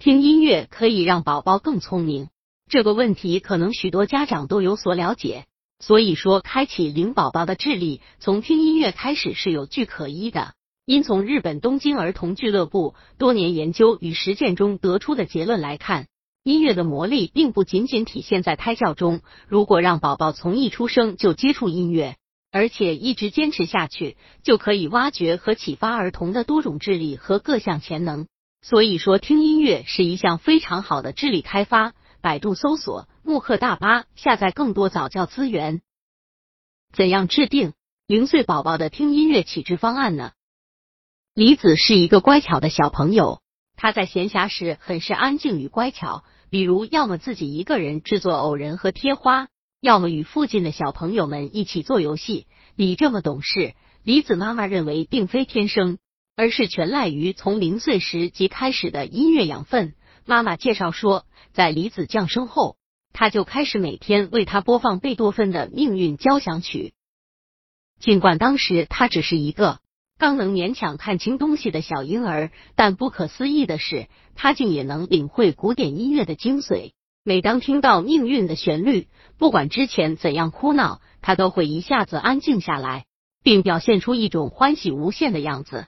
听音乐可以让宝宝更聪明？这个问题可能许多家长都有所了解。所以说，开启零宝宝的智力从听音乐开始是有据可依的。因从日本东京儿童俱乐部多年研究与实践中得出的结论来看，音乐的魔力并不仅仅体现在胎教中。如果让宝宝从一出生就接触音乐，而且一直坚持下去，就可以挖掘和启发儿童的多种智力和各项潜能。所以说，听音乐是一项非常好的智力开发。百度搜索慕课大巴，下载更多早教资源。怎样制定零岁宝宝的听音乐启智方案呢？李子是一个乖巧的小朋友，他在闲暇时很是安静与乖巧，比如要么自己一个人制作偶人和贴花，要么与附近的小朋友们一起做游戏。你这么懂事，李子妈妈认为并非天生，而是全赖于从零岁时即开始的音乐养分。妈妈介绍说，在李子降生后，他就开始每天为他播放贝多芬的命运交响曲。尽管当时他只是一个刚能勉强看清东西的小婴儿，但不可思议的是，他竟也能领会古典音乐的精髓。每当听到命运的旋律，不管之前怎样哭闹，他都会一下子安静下来，并表现出一种欢喜无限的样子。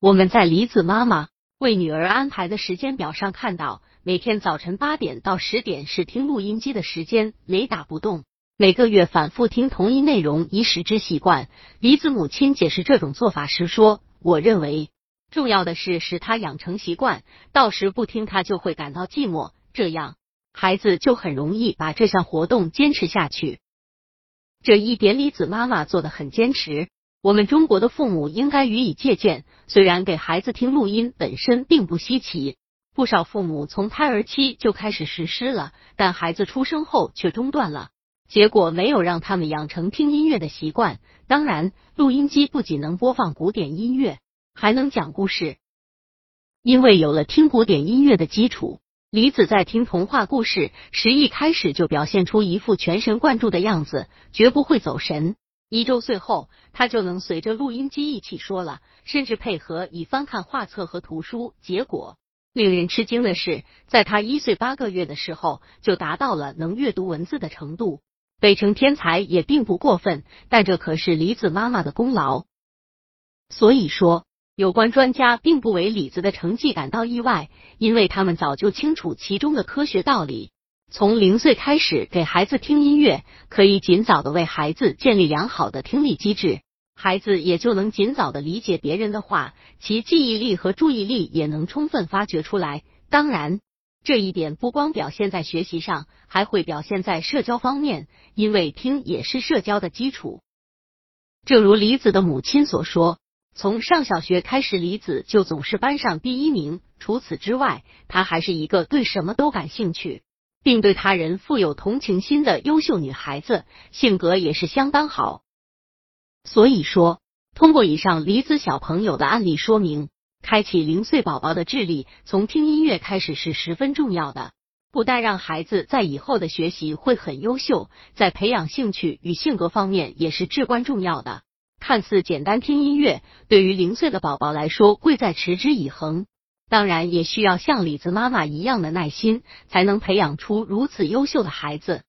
我们在李子妈妈。为女儿安排的时间表上看到，每天早晨八点到十点是听录音机的时间，雷打不动。每个月反复听同一内容，以使之习惯。梨子母亲解释这种做法时说：“我认为重要的是使他养成习惯，到时不听他就会感到寂寞，这样孩子就很容易把这项活动坚持下去。”这一点，李子妈妈做的很坚持。我们中国的父母应该予以借鉴。虽然给孩子听录音本身并不稀奇，不少父母从胎儿期就开始实施了，但孩子出生后却中断了，结果没有让他们养成听音乐的习惯。当然，录音机不仅能播放古典音乐，还能讲故事。因为有了听古典音乐的基础，李子在听童话故事时，一开始就表现出一副全神贯注的样子，绝不会走神。一周岁后，他就能随着录音机一起说了，甚至配合以翻看画册和图书。结果令人吃惊的是，在他一岁八个月的时候，就达到了能阅读文字的程度。被称天才也并不过分，但这可是李子妈妈的功劳。所以说，有关专家并不为李子的成绩感到意外，因为他们早就清楚其中的科学道理。从零岁开始给孩子听音乐，可以尽早的为孩子建立良好的听力机制，孩子也就能尽早的理解别人的话，其记忆力和注意力也能充分发掘出来。当然，这一点不光表现在学习上，还会表现在社交方面，因为听也是社交的基础。正如李子的母亲所说，从上小学开始，李子就总是班上第一名。除此之外，他还是一个对什么都感兴趣。并对他人富有同情心的优秀女孩子，性格也是相当好。所以说，通过以上李子小朋友的案例说明，开启零岁宝宝的智力从听音乐开始是十分重要的，不但让孩子在以后的学习会很优秀，在培养兴趣与性格方面也是至关重要的。看似简单，听音乐对于零岁的宝宝来说，贵在持之以恒。当然，也需要像李子妈妈一样的耐心，才能培养出如此优秀的孩子。